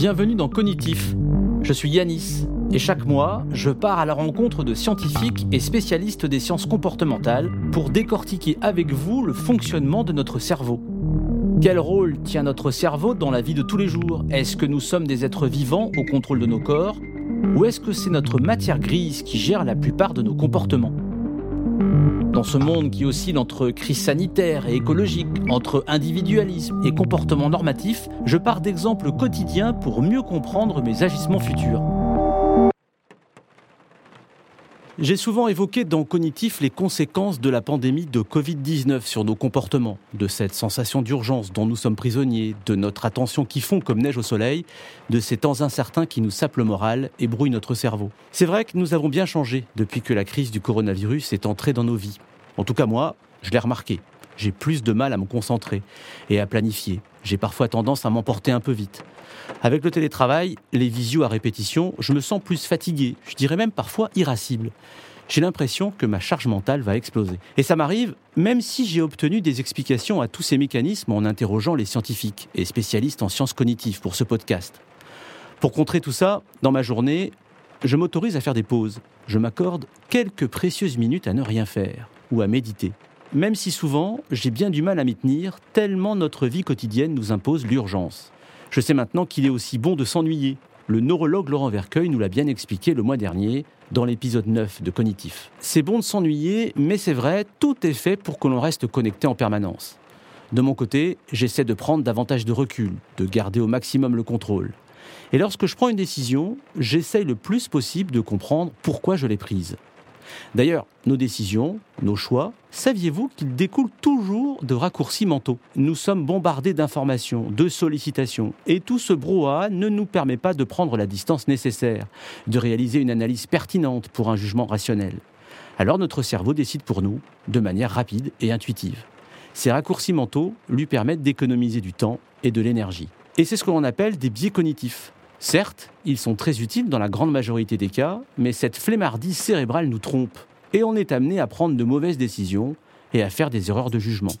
Bienvenue dans Cognitif. Je suis Yanis et chaque mois, je pars à la rencontre de scientifiques et spécialistes des sciences comportementales pour décortiquer avec vous le fonctionnement de notre cerveau. Quel rôle tient notre cerveau dans la vie de tous les jours? Est-ce que nous sommes des êtres vivants au contrôle de nos corps? Ou est-ce que c'est notre matière grise qui gère la plupart de nos comportements? Dans ce monde qui oscille entre crise sanitaire et écologique, entre individualisme et comportement normatif, je pars d'exemples quotidiens pour mieux comprendre mes agissements futurs. J'ai souvent évoqué dans Cognitif les conséquences de la pandémie de Covid-19 sur nos comportements, de cette sensation d'urgence dont nous sommes prisonniers, de notre attention qui fond comme neige au soleil, de ces temps incertains qui nous sapent le moral et brouillent notre cerveau. C'est vrai que nous avons bien changé depuis que la crise du coronavirus est entrée dans nos vies. En tout cas moi, je l'ai remarqué. J'ai plus de mal à me concentrer et à planifier. J'ai parfois tendance à m'emporter un peu vite. Avec le télétravail, les visios à répétition, je me sens plus fatigué, je dirais même parfois irascible. J'ai l'impression que ma charge mentale va exploser. Et ça m'arrive même si j'ai obtenu des explications à tous ces mécanismes en interrogeant les scientifiques et spécialistes en sciences cognitives pour ce podcast. Pour contrer tout ça, dans ma journée, je m'autorise à faire des pauses. Je m'accorde quelques précieuses minutes à ne rien faire ou à méditer. Même si souvent, j'ai bien du mal à m'y tenir, tellement notre vie quotidienne nous impose l'urgence. Je sais maintenant qu'il est aussi bon de s'ennuyer. Le neurologue Laurent Vercueil nous l'a bien expliqué le mois dernier dans l'épisode 9 de Cognitif. C'est bon de s'ennuyer, mais c'est vrai, tout est fait pour que l'on reste connecté en permanence. De mon côté, j'essaie de prendre davantage de recul, de garder au maximum le contrôle. Et lorsque je prends une décision, j'essaye le plus possible de comprendre pourquoi je l'ai prise. D'ailleurs, nos décisions, nos choix, saviez-vous qu'ils découlent toujours de raccourcis mentaux? Nous sommes bombardés d'informations, de sollicitations, et tout ce brouhaha ne nous permet pas de prendre la distance nécessaire, de réaliser une analyse pertinente pour un jugement rationnel. Alors notre cerveau décide pour nous, de manière rapide et intuitive. Ces raccourcis mentaux lui permettent d'économiser du temps et de l'énergie. Et c'est ce que l'on appelle des biais cognitifs. Certes, ils sont très utiles dans la grande majorité des cas, mais cette flemmardise cérébrale nous trompe et on est amené à prendre de mauvaises décisions et à faire des erreurs de jugement.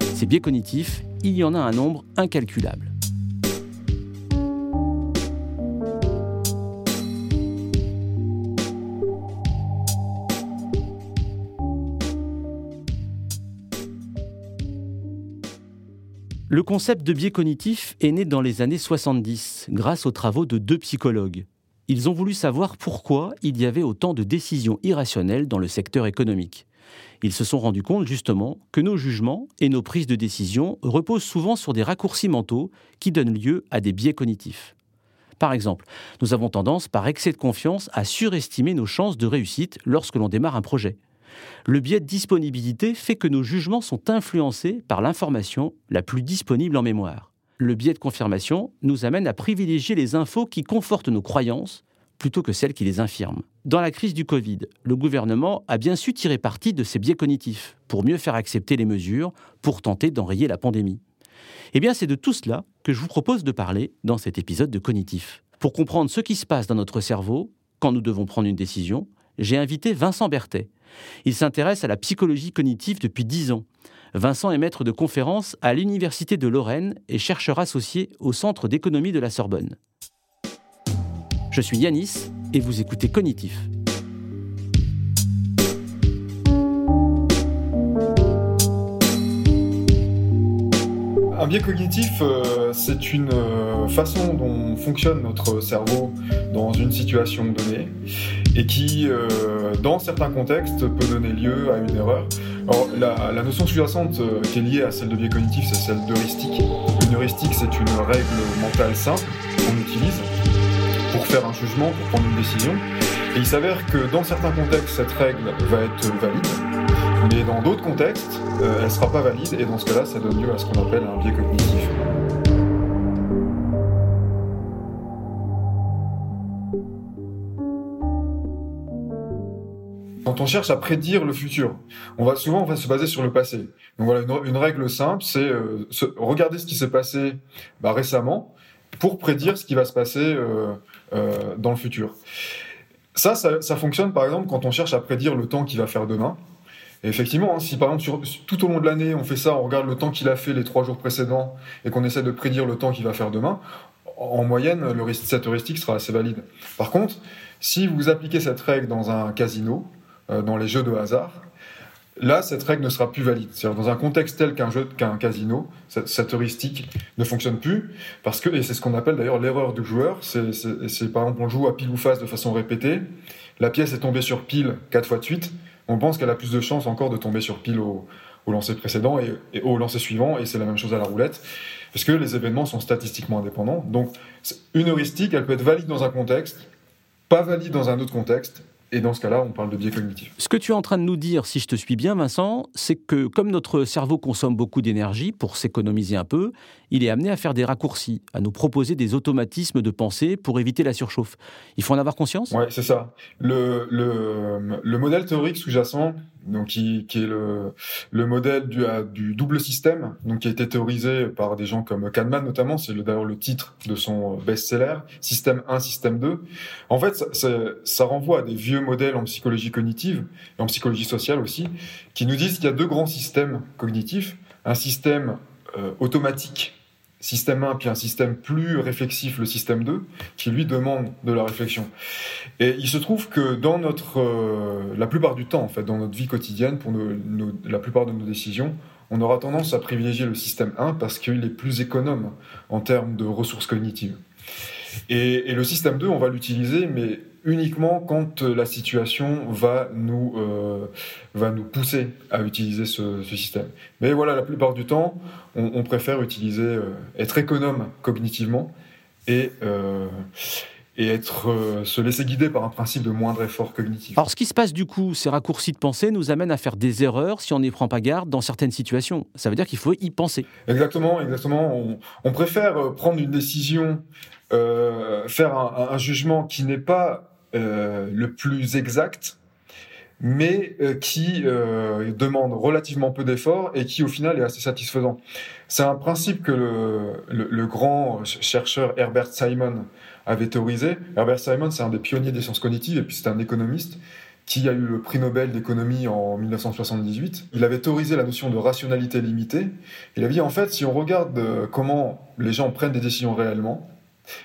Ces biais cognitifs, il y en a un nombre incalculable. Le concept de biais cognitif est né dans les années 70 grâce aux travaux de deux psychologues. Ils ont voulu savoir pourquoi il y avait autant de décisions irrationnelles dans le secteur économique. Ils se sont rendus compte justement que nos jugements et nos prises de décision reposent souvent sur des raccourcis mentaux qui donnent lieu à des biais cognitifs. Par exemple, nous avons tendance, par excès de confiance, à surestimer nos chances de réussite lorsque l'on démarre un projet. Le biais de disponibilité fait que nos jugements sont influencés par l'information la plus disponible en mémoire. Le biais de confirmation nous amène à privilégier les infos qui confortent nos croyances plutôt que celles qui les infirment. Dans la crise du Covid, le gouvernement a bien su tirer parti de ces biais cognitifs pour mieux faire accepter les mesures pour tenter d'enrayer la pandémie. Eh bien, c'est de tout cela que je vous propose de parler dans cet épisode de Cognitif. Pour comprendre ce qui se passe dans notre cerveau quand nous devons prendre une décision, j'ai invité Vincent Berthet. Il s'intéresse à la psychologie cognitive depuis dix ans. Vincent est maître de conférences à l'Université de Lorraine et chercheur associé au Centre d'économie de la Sorbonne. Je suis Yanis et vous écoutez Cognitif. Un biais cognitif, euh, c'est une euh, façon dont fonctionne notre cerveau dans une situation donnée et qui, euh, dans certains contextes, peut donner lieu à une erreur. Alors, la, notion sous-jacente qui est liée à celle de biais cognitif, c'est celle d'heuristique. Une heuristique, c'est une règle mentale simple qu'on utilise pour faire un jugement, pour prendre une décision. Et il s'avère que dans certains contextes, cette règle va être valide mais dans d'autres contextes, euh, elle ne sera pas valide et dans ce cas-là, ça donne lieu à ce qu'on appelle un biais cognitif. Quand on cherche à prédire le futur, on va souvent se baser sur le passé. Donc voilà, une, règle simple, c'est euh, regarder ce qui s'est passé bah, récemment pour prédire ce qui va se passer euh, dans le futur. Ça, ça, fonctionne par exemple quand on cherche à prédire le temps qu'il va faire demain. Et effectivement, hein, si par exemple tout au long de l'année on fait ça, on regarde le temps qu'il a fait les trois jours précédents et qu'on essaie de prédire le temps qu'il va faire demain, en moyenne, le, cette heuristique sera assez valide. Par contre, si vous appliquez cette règle dans un casino, euh, dans les jeux de hasard, là, cette règle ne sera plus valide. C'est-à-dire dans un contexte tel qu'un jeu, qu'un casino, cette, heuristique ne fonctionne plus parce que, et c'est ce qu'on appelle d'ailleurs l'erreur du joueur. C'est, par exemple, on joue à pile ou face de façon répétée. La pièce est tombée sur pile quatre fois de suite on pense qu'elle a plus de chances encore de tomber sur pile au, lancer précédent et, au lancer suivant, et c'est la même chose à la roulette, parce que les événements sont statistiquement indépendants. Donc, une heuristique, elle peut être valide dans un contexte, pas valide dans un autre contexte, et dans ce cas-là, on parle de biais cognitif. Ce que tu es en train de nous dire, si je te suis bien, Vincent, c'est que comme notre cerveau consomme beaucoup d'énergie pour s'économiser un peu, il est amené à faire des raccourcis, à nous proposer des automatismes de pensée pour éviter la surchauffe. Il faut en avoir conscience? Oui, c'est ça. Le, le, le modèle théorique sous-jacent donc qui, est le, le modèle du, euh, double système, donc qui a été théorisé par des gens comme Kahneman notamment, c'est d'ailleurs le titre de son best-seller, Système 1, Système 2. En fait, ça, ça, renvoie à des vieux modèles en psychologie cognitive et en psychologie sociale aussi, qui nous disent qu'il y a deux grands systèmes cognitifs, un système euh, automatique système 1 puis un système plus réflexif, le système 2, qui lui demande de la réflexion. Et il se trouve que dans notre, euh, la plupart du temps, en fait, dans notre vie quotidienne, pour la plupart de nos décisions, on aura tendance à privilégier le système 1 parce qu'il est plus économe en termes de ressources cognitives. Et, et le système 2, on va l'utiliser, mais uniquement quand euh, la situation va nous, euh, va nous pousser à utiliser ce, système. Mais voilà, la plupart du temps, on, préfère utiliser, euh, être économe cognitivement et, et être, se laisser guider par un principe de moindre effort cognitif. Alors, ce qui se passe du coup, ces raccourcis de pensée nous amènent à faire des erreurs si on n'y prend pas garde dans certaines situations. Ça veut dire qu'il faut y penser. Exactement, exactement. On, on préfère prendre une décision faire un, un, jugement qui n'est pas euh, le plus exact, mais euh, qui euh, demande relativement peu d'efforts et qui au final est assez satisfaisant. C'est un principe que le, le, le, grand chercheur Herbert Simon avait théorisé. Herbert Simon, c'est un des pionniers des sciences cognitives et puis c'est un économiste qui a eu le prix Nobel d'économie en 1978. Il avait théorisé la notion de rationalité limitée. Il a dit en fait, si on regarde comment les gens prennent des décisions réellement,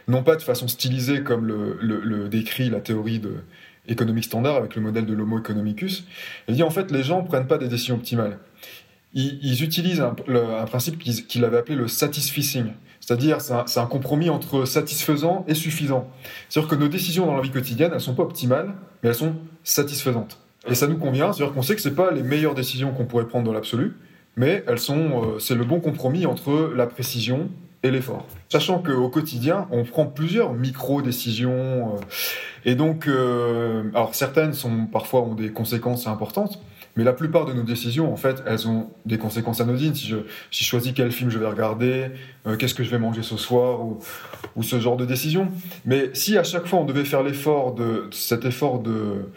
non pas de façon stylisée comme le, décrit la théorie de économique standard avec le modèle de l'homo economicus. Il dit en fait les gens prennent pas des décisions optimales. Ils, utilisent un, principe qu'il avait appelé le satisficing, c'est-à-dire c'est un, compromis entre satisfaisant et suffisant. C'est-à-dire que nos décisions dans la vie quotidienne, elles sont pas optimales, mais elles sont satisfaisantes. Et ça nous convient, c'est-à-dire qu'on sait que c'est pas les meilleures décisions qu'on pourrait prendre dans l'absolu, mais elles sont, euh, c'est le bon compromis entre la précision et l'effort. Sachant qu'au quotidien, on prend plusieurs micro-décisions. Euh, et donc, euh, alors certaines sont parfois ont des conséquences importantes, mais la plupart de nos décisions, en fait, elles ont des conséquences anodines. Si je, si je choisis quel film je vais regarder, euh, qu'est-ce que je vais manger ce soir, ou, ou, ce genre de décision. Mais si à chaque fois on devait faire l'effort de cet effort de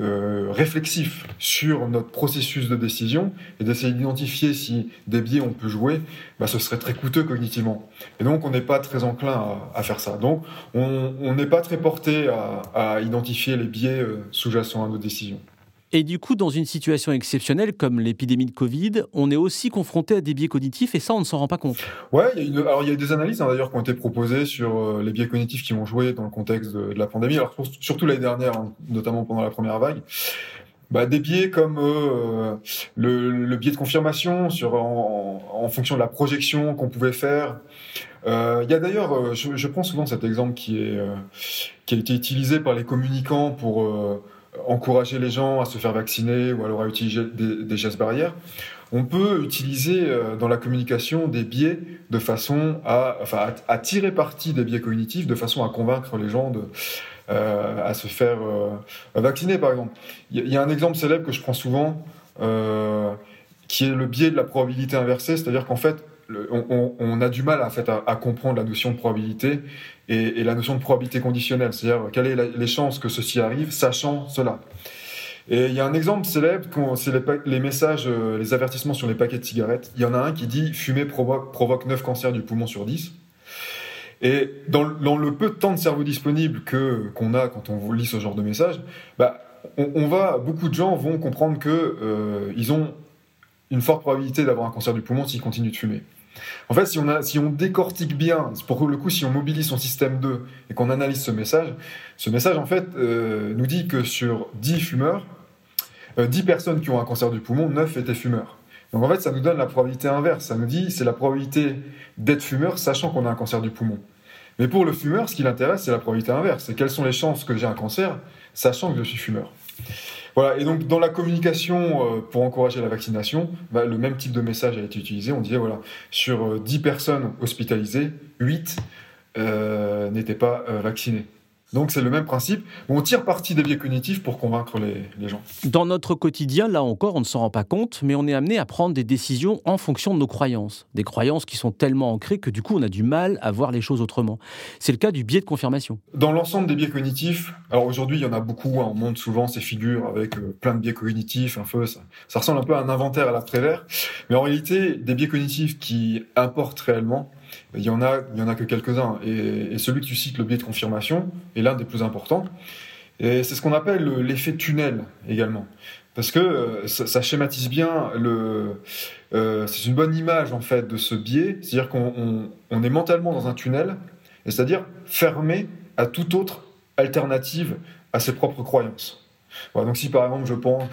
euh, réflexif sur notre processus de décision et d'essayer d'identifier si des biais on peut jouer, bah, ce serait très coûteux cognitivement. Et donc on n'est pas très enclin à, à, faire ça. Donc on n'est pas très porté à, à identifier les biais euh, sous-jacents à nos décisions. Et du coup, dans une situation exceptionnelle comme l'épidémie de Covid, on est aussi confronté à des biais cognitifs et ça, on ne s'en rend pas compte. Ouais, alors il y a des analyses hein, d'ailleurs qui ont été proposées sur euh, les biais cognitifs qui vont jouer dans le contexte de, la pandémie. Alors surtout l'année dernière, hein, notamment pendant la première vague. Bah, des biais comme euh, le, biais de confirmation sur en, fonction de la projection qu'on pouvait faire. Euh, il y a d'ailleurs, je, je, prends souvent cet exemple qui est qui a été utilisé par les communicants pour encourager les gens à se faire vacciner ou alors à utiliser des, gestes barrières, on peut utiliser euh, dans la communication des biais de façon à, enfin, à, tirer parti des biais cognitifs de façon à convaincre les gens de, euh, à se faire euh, vacciner, par exemple. Il y, a un exemple célèbre que je prends souvent, qui est le biais de la probabilité inversée, c'est-à-dire qu'en fait, on, a du mal à, fait, à, comprendre la notion de probabilité et, la notion de probabilité conditionnelle, c'est-à-dire quelles sont les chances que ceci arrive, sachant cela. Et il y a un exemple célèbre, c'est les, messages, euh, les avertissements sur les paquets de cigarettes. Il y en a un qui dit fumer provoque, provoque 9 cancers du poumon sur 10. Et dans, le peu de temps de cerveau disponible que qu'on a quand on lit ce genre de message, bah, on, va, beaucoup de gens vont comprendre que ils ont une forte probabilité d'avoir un cancer du poumon s'ils continuent de fumer. En fait, si on, décortique bien, pour le coup, si on mobilise son système 2 et qu'on analyse ce message, ce message, en fait, nous dit que sur 10 fumeurs, 10 personnes qui ont un cancer du poumon, 9 étaient fumeurs. Donc en fait, ça nous donne la probabilité inverse. Ça nous dit c'est la probabilité d'être fumeur sachant qu'on a un cancer du poumon. Mais pour le fumeur, ce qui l'intéresse, c'est la probabilité inverse. C'est quelles sont les chances que j'ai un cancer sachant que je suis fumeur? Voilà, et donc dans la communication euh, pour encourager la vaccination, bah, le même type de message a été utilisé. On disait, voilà, sur 10 euh, personnes hospitalisées, 8 euh, n'étaient pas vaccinées. Donc c'est le même principe. On tire parti des biais cognitifs pour convaincre les, gens. Dans notre quotidien, là encore, on ne s'en rend pas compte, mais on est amené à prendre des décisions en fonction de nos croyances. Des croyances qui sont tellement ancrées que du coup on a du mal à voir les choses autrement. C'est le cas du biais de confirmation. Dans l'ensemble des biais cognitifs, alors aujourd'hui il y en a beaucoup, hein, on montre souvent ces figures avec euh, plein de biais cognitifs, un peu, ça, ça ressemble un peu à un inventaire à la Prévert, mais en réalité des biais cognitifs qui importent réellement, il y en a, il y en a que quelques-uns. Et, celui que tu cites, le biais de confirmation, est l'un des plus importants. Et c'est ce qu'on appelle l'effet tunnel également. Parce que euh, ça, schématise bien le. Euh, c'est une bonne image en fait de ce biais, c'est-à-dire qu'on est mentalement dans un tunnel, c'est-à-dire fermé à toute autre alternative à ses propres croyances donc si par exemple je pense,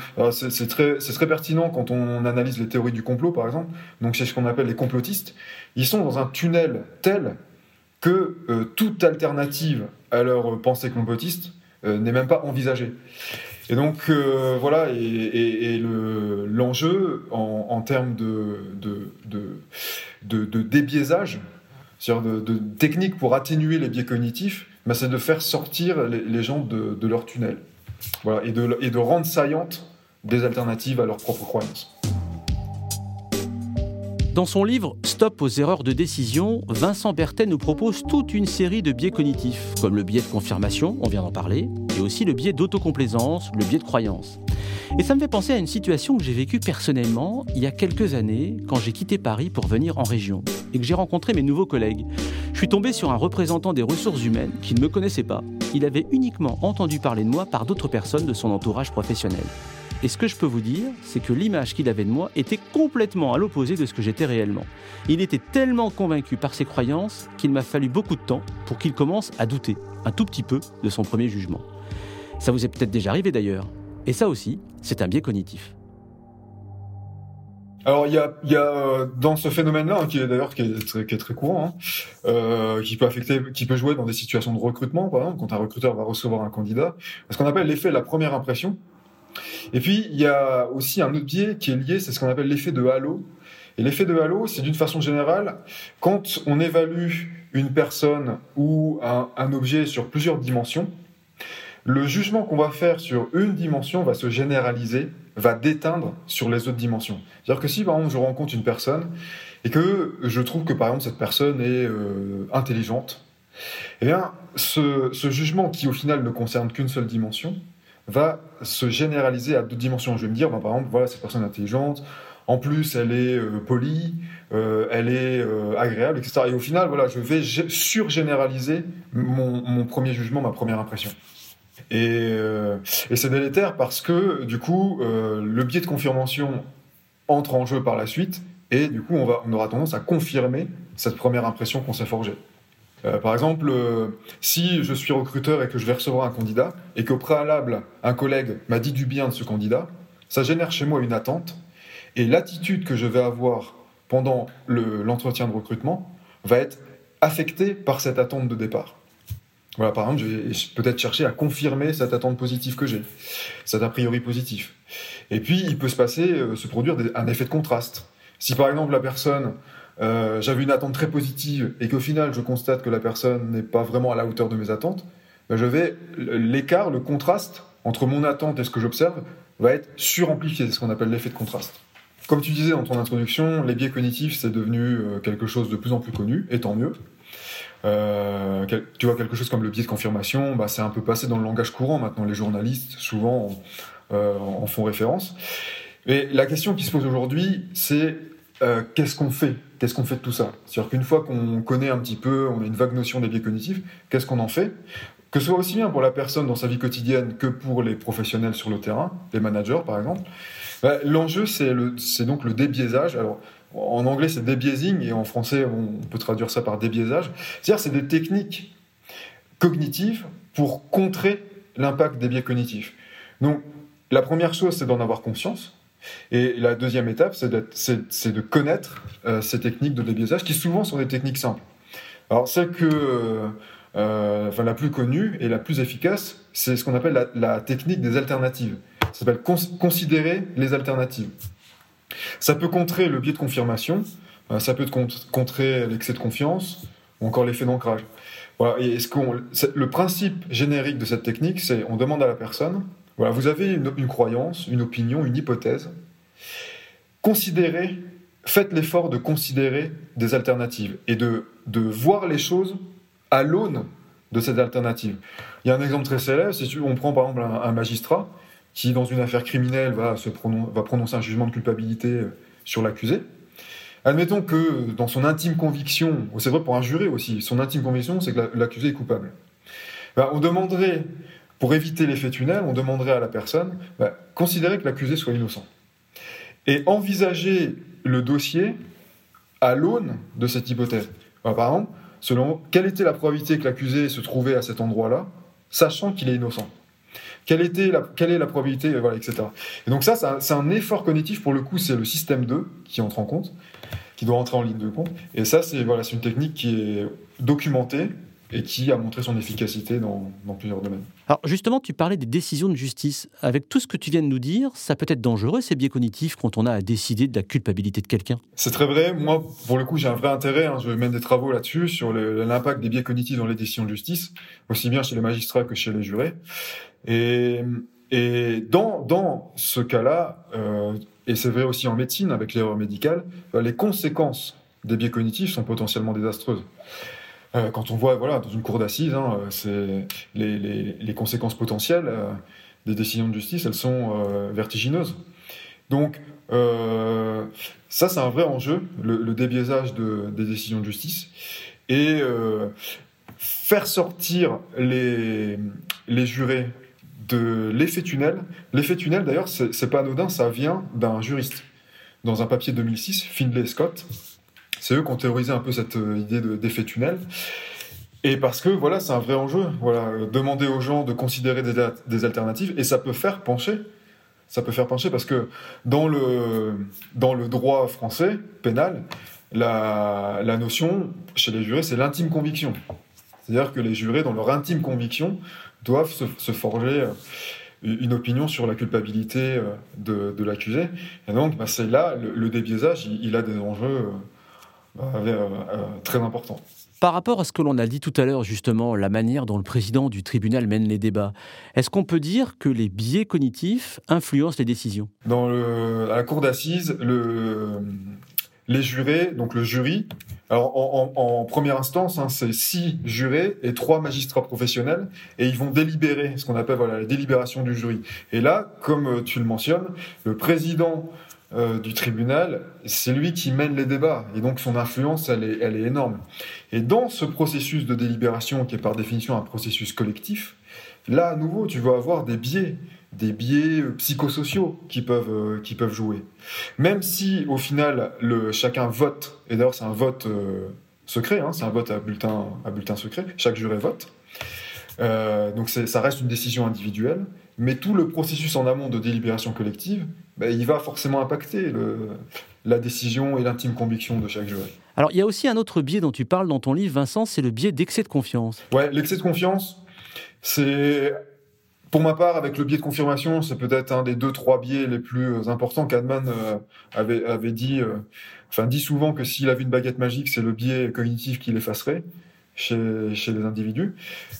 c'est très, pertinent quand on analyse les théories du complot par exemple, donc c'est ce qu'on appelle les complotistes, ils sont dans un tunnel tel que euh, toute alternative à leur pensée complotiste euh, n'est même pas envisagée. Et donc euh, voilà, et, l'enjeu en, termes de, de, de, de débiaisage, c'est-à-dire de, techniques pour atténuer les biais cognitifs, ben, c'est de faire sortir les gens de, leur tunnel et, de, et de rendre saillantes des alternatives à leurs propres croyances. Dans son livre Stop aux erreurs de décision, Vincent Berthet nous propose toute une série de biais cognitifs, comme le biais de confirmation, on vient d'en parler, et aussi le biais d'autocomplaisance, le biais de croyance. Et ça me fait penser à une situation que j'ai vécue personnellement il y a quelques années quand j'ai quitté Paris pour venir en région et que j'ai rencontré mes nouveaux collègues. Je suis tombé sur un représentant des ressources humaines qui ne me connaissait pas. Il avait uniquement entendu parler de moi par d'autres personnes de son entourage professionnel. Et ce que je peux vous dire, c'est que l'image qu'il avait de moi était complètement à l'opposé de ce que j'étais réellement. Il était tellement convaincu par ses croyances qu'il m'a fallu beaucoup de temps pour qu'il commence à douter, un tout petit peu, de son premier jugement. Ça vous est peut-être déjà arrivé d'ailleurs. Et ça aussi, c'est un biais cognitif. Alors il y a, y a dans ce phénomène-là, hein, qui est d'ailleurs qui, est très courant, hein, euh, qui peut affecter, qui peut jouer dans des situations de recrutement, par exemple, quand un recruteur va recevoir un candidat, ce qu'on appelle l'effet de la première impression. Et puis il y a aussi un autre biais qui est lié, c'est ce qu'on appelle l'effet de halo. Et l'effet de halo, c'est d'une façon générale, quand on évalue une personne ou un objet sur plusieurs dimensions, le jugement qu'on va faire sur une dimension va se généraliser, va déteindre sur les autres dimensions. C'est-à-dire que si par exemple je rencontre une personne et que je trouve que par exemple cette personne est euh, intelligente, eh bien ce, jugement qui au final ne concerne qu'une seule dimension va se généraliser à d'autres dimensions. Je vais me dire, bah, par exemple, voilà, cette personne est intelligente, en plus elle est euh, polie, euh, elle est agréable, etc. Et au final, voilà, je vais surgénéraliser mon, mon premier jugement, ma première impression. Euh, et, c'est délétère parce que, du coup, euh, le biais de confirmation entre en jeu par la suite, et du coup, on, va, on aura tendance à confirmer cette première impression qu'on s'est forgée. Euh, par exemple, si je suis recruteur et que je vais recevoir un candidat, et qu'au préalable, un collègue m'a dit du bien de ce candidat, ça génère chez moi une attente, et l'attitude que je vais avoir pendant l'entretien de recrutement va être affectée par cette attente de départ. Voilà, par exemple, je vais peut-être chercher à confirmer cette attente positive que j'ai, cet a priori positif. Et puis, il peut se passer, euh, se produire un effet de contraste. Si par exemple la personne, euh, j'avais une attente très positive et qu'au final je constate que la personne n'est pas vraiment à la hauteur de mes attentes, ben je vais l'écart, le contraste entre mon attente et ce que j'observe va être suramplifié. C'est ce qu'on appelle l'effet de contraste. Comme tu disais dans ton introduction, les biais cognitifs c'est devenu euh, quelque chose de plus en plus connu, et tant mieux. Euh, tu vois, quelque chose comme le biais de confirmation, bah, c'est un peu passé dans le langage courant maintenant. Les journalistes, souvent, euh, en font référence. Mais la question qui se pose aujourd'hui, c'est qu'est-ce qu'on fait? Qu'est-ce qu'on fait de tout ça? C'est-à-dire qu'une fois qu'on connaît un petit peu, on a une vague notion des biais cognitifs, qu'est-ce qu'on en fait? Que ce soit aussi bien pour la personne dans sa vie quotidienne que pour les professionnels sur le terrain, les managers par exemple. Bah, l'enjeu, c'est donc le débiaisage. En anglais, c'est débiaising, et en français, on peut traduire ça par débiaisage. C'est-à-dire, c'est des techniques cognitives pour contrer l'impact des biais cognitifs. Donc, la première chose, c'est d'en avoir conscience. Et la deuxième étape, c'est de connaître euh, ces techniques de débiaisage, qui souvent sont des techniques simples. Alors, celle que, euh, euh, enfin, la plus connue et la plus efficace, c'est ce qu'on appelle la, la, technique des alternatives. Ça s'appelle considérer les alternatives. Ça peut contrer le biais de confirmation, ça peut contrer l'excès de confiance, ou encore l'effet d'ancrage. Voilà. Et ce qu'on, le principe générique de cette technique, c'est on demande à la personne voilà, vous avez une, croyance, une opinion, une hypothèse. Considérez, faites l'effort de considérer des alternatives et de, de voir les choses à l'aune de ces alternatives. Il y a un exemple très célèbre, si on prend par exemple un, magistrat qui, dans une affaire criminelle, va, se prononcer un jugement de culpabilité euh, sur l'accusé. Admettons que dans son intime conviction, c'est vrai pour un juré aussi, son intime conviction, c'est que l'accusé est coupable. Ben, on demanderait pour éviter l'effet tunnel, on demanderait à la personne, bah, considérer que l'accusé soit innocent. Et envisager le dossier à l'aune de cette hypothèse. par exemple, selon quelle était la probabilité que l'accusé se trouvait à cet endroit-là, sachant qu'il est innocent? Quelle, était la, quelle est la probabilité, voilà, etc. Et donc ça, c'est un, effort cognitif, pour le coup, c'est le système 2 qui entre en compte, qui doit entrer en ligne de compte. Et ça, c'est voilà, une technique qui est documentée, et qui a montré son efficacité dans, plusieurs domaines. Alors justement, tu parlais des décisions de justice. Avec tout ce que tu viens de nous dire, ça peut être dangereux ces biais cognitifs quand on a à décider de la culpabilité de quelqu'un? C'est très vrai. Moi, pour le coup, j'ai un vrai intérêt. Hein. Je mène des travaux là-dessus, sur l'impact des biais cognitifs dans les décisions de justice, aussi bien chez les magistrats que chez les jurés. Et, et dans, dans ce cas-là, euh, et c'est vrai aussi en médecine avec l'erreur médicale, les conséquences des biais cognitifs sont potentiellement désastreuses. Euh, quand on voit, voilà, dans une cour d'assises, hein, c'est les, les, conséquences potentielles euh, des décisions de justice, elles sont euh, vertigineuses. Donc, ça, c'est un vrai enjeu, le, débiaisage de, des décisions de justice. Et faire sortir les, les jurés de l'effet tunnel. L'effet tunnel, d'ailleurs, c'est pas anodin, ça vient d'un juriste. Dans un papier 2006, Findlay Scott, c'est eux qui ont théorisé un peu cette euh, idée d'effet tunnel. Et parce que voilà, c'est un vrai enjeu. Voilà, demander aux gens de considérer des, alternatives et ça peut faire pencher. Ça peut faire pencher parce que dans le dans le droit français pénal, la, la notion chez les jurés, c'est l'intime conviction. C'est-à-dire que les jurés, dans leur intime conviction, doivent se, forger euh, une opinion sur la culpabilité euh, de, de l'accusé. Et donc, bah, c'est là, le, débiaisage, il, a des enjeux euh, euh, très important. Par rapport à ce que l'on a dit tout à l'heure, justement, la manière dont le président du tribunal mène les débats, est-ce qu'on peut dire que les biais cognitifs influencent les décisions? Dans le, à la cour d'assises, le, les jurés, donc le jury, alors en, première instance, hein, c'est six jurés et trois magistrats professionnels, et ils vont délibérer, ce qu'on appelle voilà, la délibération du jury. Et là, comme tu le mentionnes, le président euh, du tribunal, c'est lui qui mène les débats. Et donc son influence, elle est, elle est énorme. Et dans ce processus de délibération, qui est par définition un processus collectif, là, à nouveau, tu vas avoir des biais, des biais euh, psychosociaux qui peuvent, euh, qui peuvent jouer. Même si, au final, chacun vote, et d'ailleurs c'est un vote secret, hein, c'est un vote à bulletin, à bulletin secret, chaque juré vote. donc ça reste une décision individuelle, mais tout le processus en amont de délibération collective, ben, il va forcément impacter la décision et l'intime conviction de chaque juré. Alors, il y a aussi un autre biais dont tu parles dans ton livre, Vincent, c'est le biais d'excès de confiance. Ouais, l'excès de confiance, c'est pour ma part, avec le biais de confirmation, c'est peut-être un des deux, trois biais les plus importants. Kahneman euh, avait, avait dit, euh, enfin dit souvent que s'il avait une baguette magique, c'est le biais cognitif qui l'effacerait chez, les individus.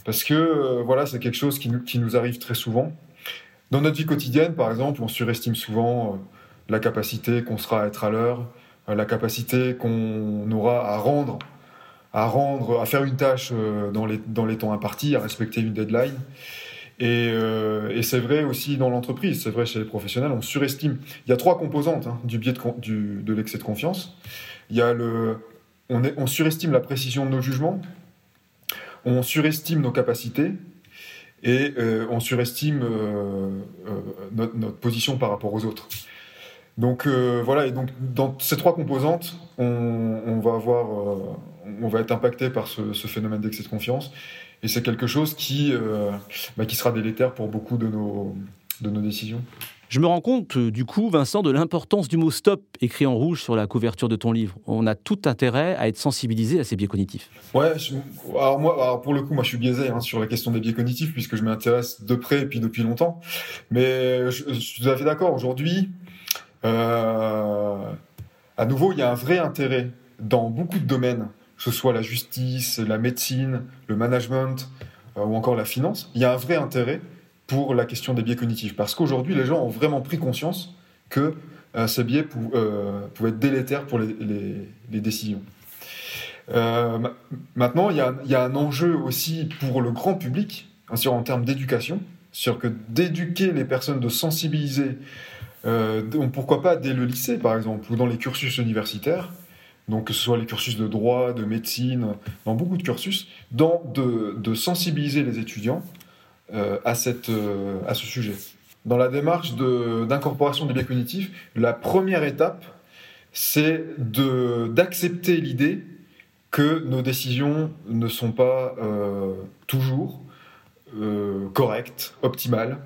Parce que, euh, voilà, c'est quelque chose qui, nous arrive très souvent. Dans notre vie quotidienne, par exemple, on surestime souvent euh, la capacité qu'on sera à être à l'heure, euh, la capacité qu'on aura à rendre, à rendre, à faire une tâche dans les, temps impartis, à respecter une deadline. Et, c'est vrai aussi dans l'entreprise, c'est vrai chez les professionnels, on surestime. Il y a trois composantes hein, du biais de, l'excès de confiance. Il y a le, on surestime la précision de nos jugements, on surestime nos capacités et euh, on surestime euh, notre, notre, position par rapport aux autres. Donc voilà, et donc dans ces trois composantes, on, va avoir, on va être impacté par ce, phénomène d'excès de confiance. Et c'est quelque chose qui, euh, bah, qui sera délétère pour beaucoup de nos, de nos décisions. Je me rends compte, euh, du coup, Vincent, de l'importance du mot stop écrit en rouge sur la couverture de ton livre. On a tout intérêt à être sensibilisé à ces biais cognitifs. Ouais, alors moi, pour le coup, moi je suis biaisé hein, sur la question des biais cognitifs puisque je m'intéresse de près et puis depuis longtemps. Mais je, suis tout à fait d'accord. Aujourd'hui, euh, à nouveau, il y a un vrai intérêt dans beaucoup de domaines que ce soit la justice, la médecine, le management euh, ou encore la finance, il y a un vrai intérêt pour la question des biais cognitifs. Parce qu'aujourd'hui, les gens ont vraiment pris conscience que euh, ces biais euh, pouvaient être délétères pour les, décisions. maintenant, il y, a, un enjeu aussi pour le grand public, hein, en termes d'éducation, sur que d'éduquer les personnes, de sensibiliser, pourquoi pas dès le lycée par exemple, ou dans les cursus universitaires, donc que ce soit les cursus de droit, de médecine, dans beaucoup de cursus, de, sensibiliser les étudiants euh, à, cette, euh, à ce sujet. Dans la démarche d'incorporation des biais cognitifs, la première étape, c'est d'accepter l'idée que nos décisions ne sont pas euh, toujours correctes, optimales.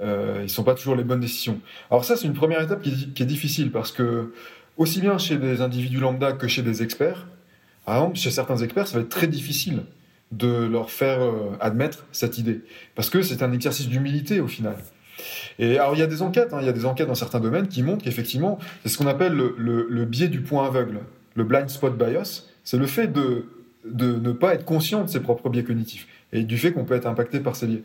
ils ne sont pas toujours les bonnes décisions. Alors ça, c'est une première étape qui, qui est difficile parce que aussi bien chez des individus lambda que chez des experts. Par exemple, chez certains experts, ça va être très difficile de leur faire euh, admettre cette idée, parce que c'est un exercice d'humilité au final. Et alors il y a des enquêtes, hein, il y a des enquêtes dans certains domaines qui montrent qu'effectivement, c'est ce qu'on appelle le, biais du point aveugle, le blind spot bias, c'est le fait de, de ne pas être conscient de ses propres biais cognitifs et du fait qu'on peut être impacté par ces biais.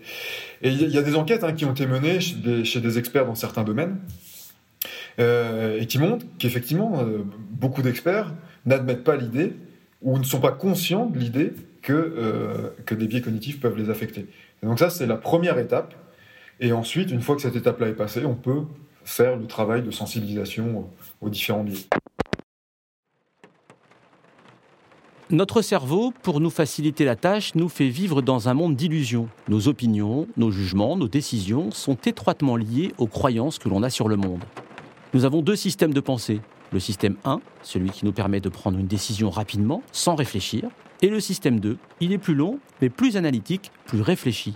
Et il y, a des enquêtes hein, qui ont été menées chez des experts dans certains domaines, euh, et qui montre qu'effectivement, euh, beaucoup d'experts n'admettent pas l'idée ou ne sont pas conscients de l'idée que, euh, que des biais cognitifs peuvent les affecter. Donc ça, c'est la première étape. Et ensuite, une fois que cette étape-là est passée, on peut faire le travail de sensibilisation aux différents biais. Notre cerveau, pour nous faciliter la tâche, nous fait vivre dans un monde d'illusions. Nos opinions, nos jugements, nos décisions sont étroitement liés aux croyances que l'on a sur le monde. Nous avons deux systèmes de pensée. Le système 1, celui qui nous permet de prendre une décision rapidement, sans réfléchir. Et le système 2, il est plus long, mais plus analytique, plus réfléchi.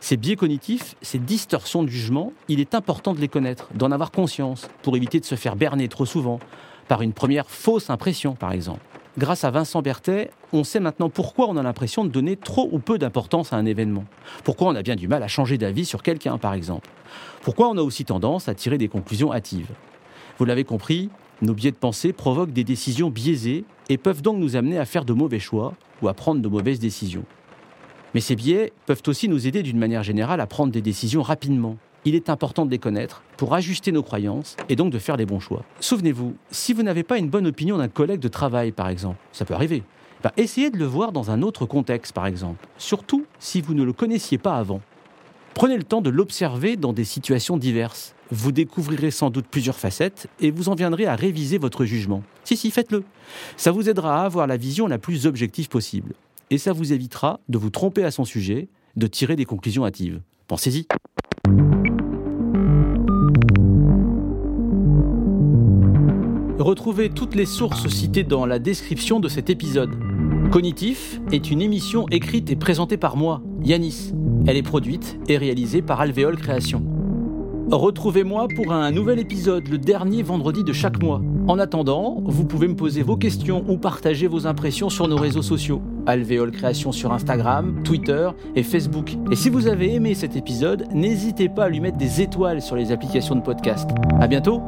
Ces biais cognitifs, ces distorsions de jugement, il est important de les connaître, d'en avoir conscience, pour éviter de se faire berner trop souvent, par une première fausse impression par exemple. Grâce à Vincent Berthet, on sait maintenant pourquoi on a l'impression de donner trop ou peu d'importance à un événement. Pourquoi on a bien du mal à changer d'avis sur quelqu'un, par exemple. Pourquoi on a aussi tendance à tirer des conclusions hâtives. Vous l'avez compris, nos biais de pensée provoquent des décisions biaisées et peuvent donc nous amener à faire de mauvais choix ou à prendre de mauvaises décisions. Mais ces biais peuvent aussi nous aider d'une manière générale à prendre des décisions rapidement il est important de les connaître pour ajuster nos croyances et donc de faire les bons choix. Souvenez-vous, si vous n'avez pas une bonne opinion d'un collègue de travail, par exemple, ça peut arriver, bah, essayez de le voir dans un autre contexte, par exemple, surtout si vous ne le connaissiez pas avant. Prenez le temps de l'observer dans des situations diverses. Vous découvrirez sans doute plusieurs facettes et vous en viendrez à réviser votre jugement. Si, si, faites-le. Ça vous aidera à avoir la vision la plus objective possible. Et ça vous évitera de vous tromper à son sujet, de tirer des conclusions hâtives. Pensez-y. Retrouvez toutes les sources citées dans la description de cet épisode. Cognitif est une émission écrite et présentée par moi, Yanis. Elle est produite et réalisée par Alvéole Création. Retrouvez-moi pour un nouvel épisode le dernier vendredi de chaque mois. En attendant, vous pouvez me poser vos questions ou partager vos impressions sur nos réseaux sociaux. Alvéole Création sur Instagram, Twitter et Facebook. Et si vous avez aimé cet épisode, n'hésitez pas à lui mettre des étoiles sur les applications de podcast. À bientôt!